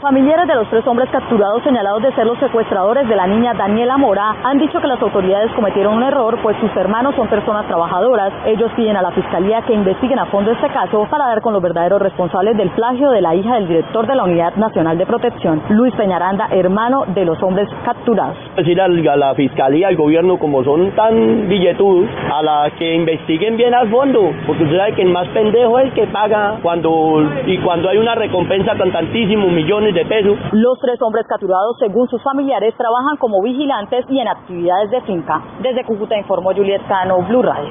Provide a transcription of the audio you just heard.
Familiares de los tres hombres capturados señalados de ser los secuestradores de la niña Daniela Mora han dicho que las autoridades cometieron un error, pues sus hermanos son personas trabajadoras. Ellos piden a la fiscalía que investiguen a fondo este caso para dar con los verdaderos responsables del plagio de la hija del director de la Unidad Nacional de Protección, Luis Peñaranda, hermano de los hombres capturados. Decir a la fiscalía, al gobierno, como son tan billetudos, a la que investiguen bien a fondo, porque usted sabe que el más pendejo es el que paga cuando y cuando hay una recompensa tan tantísimos millones de. Los tres hombres capturados, según sus familiares, trabajan como vigilantes y en actividades de finca. Desde Cúcuta informó Juliet Cano, Blue Radio.